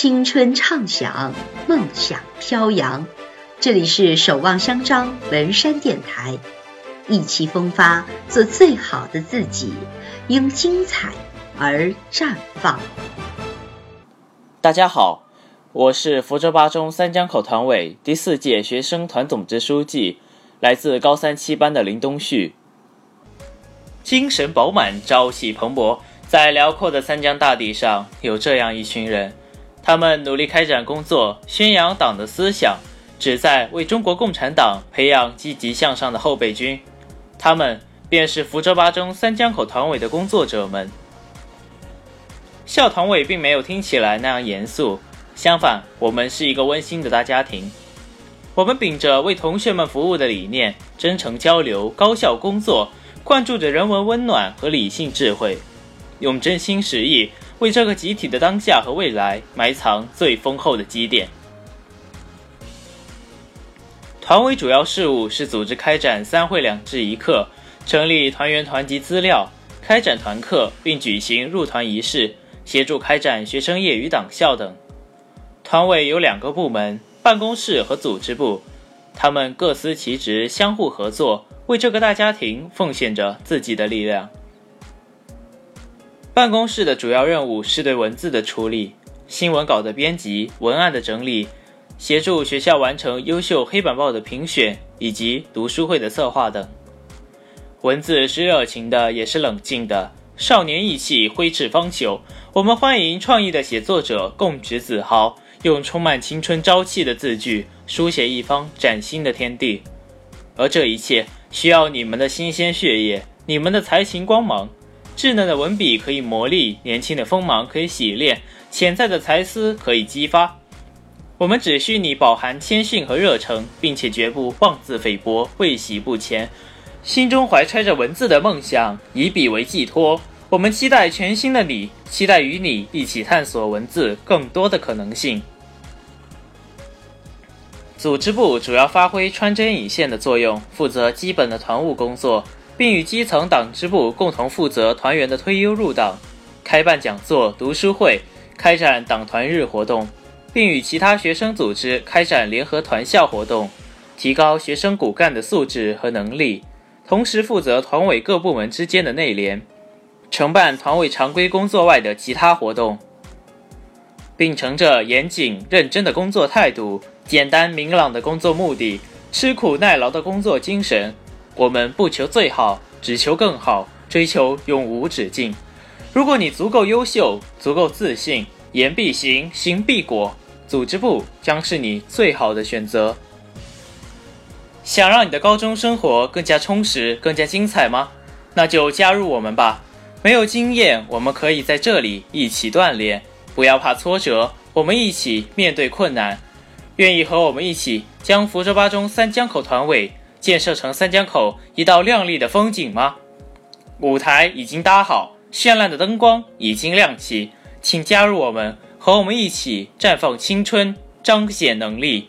青春畅想，梦想飘扬。这里是守望相张文山电台，意气风发，做最好的自己，因精彩而绽放。大家好，我是福州八中三江口团委第四届学生团总支书记，来自高三七班的林东旭。精神饱满，朝气蓬勃，在辽阔的三江大地上，有这样一群人。他们努力开展工作，宣扬党的思想，旨在为中国共产党培养积极向上的后备军。他们便是福州八中三江口团委的工作者们。校团委并没有听起来那样严肃，相反，我们是一个温馨的大家庭。我们秉着为同学们服务的理念，真诚交流，高效工作，灌注着人文温暖和理性智慧，用真心实意。为这个集体的当下和未来埋藏最丰厚的积淀。团委主要事务是组织开展三会两制一课，成立团员团籍资料，开展团课，并举行入团仪式，协助开展学生业余党校等。团委有两个部门：办公室和组织部，他们各司其职，相互合作，为这个大家庭奉献着自己的力量。办公室的主要任务是对文字的处理、新闻稿的编辑、文案的整理，协助学校完成优秀黑板报的评选以及读书会的策划等。文字是热情的，也是冷静的，少年意气，挥斥方遒。我们欢迎创意的写作者共执子豪，用充满青春朝气的字句书写一方崭新的天地。而这一切需要你们的新鲜血液，你们的才情光芒。稚嫩的文笔可以磨砺，年轻的锋芒可以洗练，潜在的才思可以激发。我们只需你饱含谦逊和热诚，并且绝不妄自菲薄、畏喜不前，心中怀揣着文字的梦想，以笔为寄托。我们期待全新的你，期待与你一起探索文字更多的可能性。组织部主要发挥穿针引线的作用，负责基本的团务工作。并与基层党支部共同负责团员的推优入党，开办讲座、读书会，开展党团日活动，并与其他学生组织开展联合团校活动，提高学生骨干的素质和能力。同时负责团委各部门之间的内联，承办团委常规工作外的其他活动，秉承着严谨认真的工作态度、简单明朗的工作目的、吃苦耐劳的工作精神。我们不求最好，只求更好，追求永无止境。如果你足够优秀，足够自信，言必行，行必果，组织部将是你最好的选择。想让你的高中生活更加充实、更加精彩吗？那就加入我们吧。没有经验，我们可以在这里一起锻炼。不要怕挫折，我们一起面对困难。愿意和我们一起将福州八中三江口团委。建设成三江口一道亮丽的风景吗？舞台已经搭好，绚烂的灯光已经亮起，请加入我们，和我们一起绽放青春，彰显能力，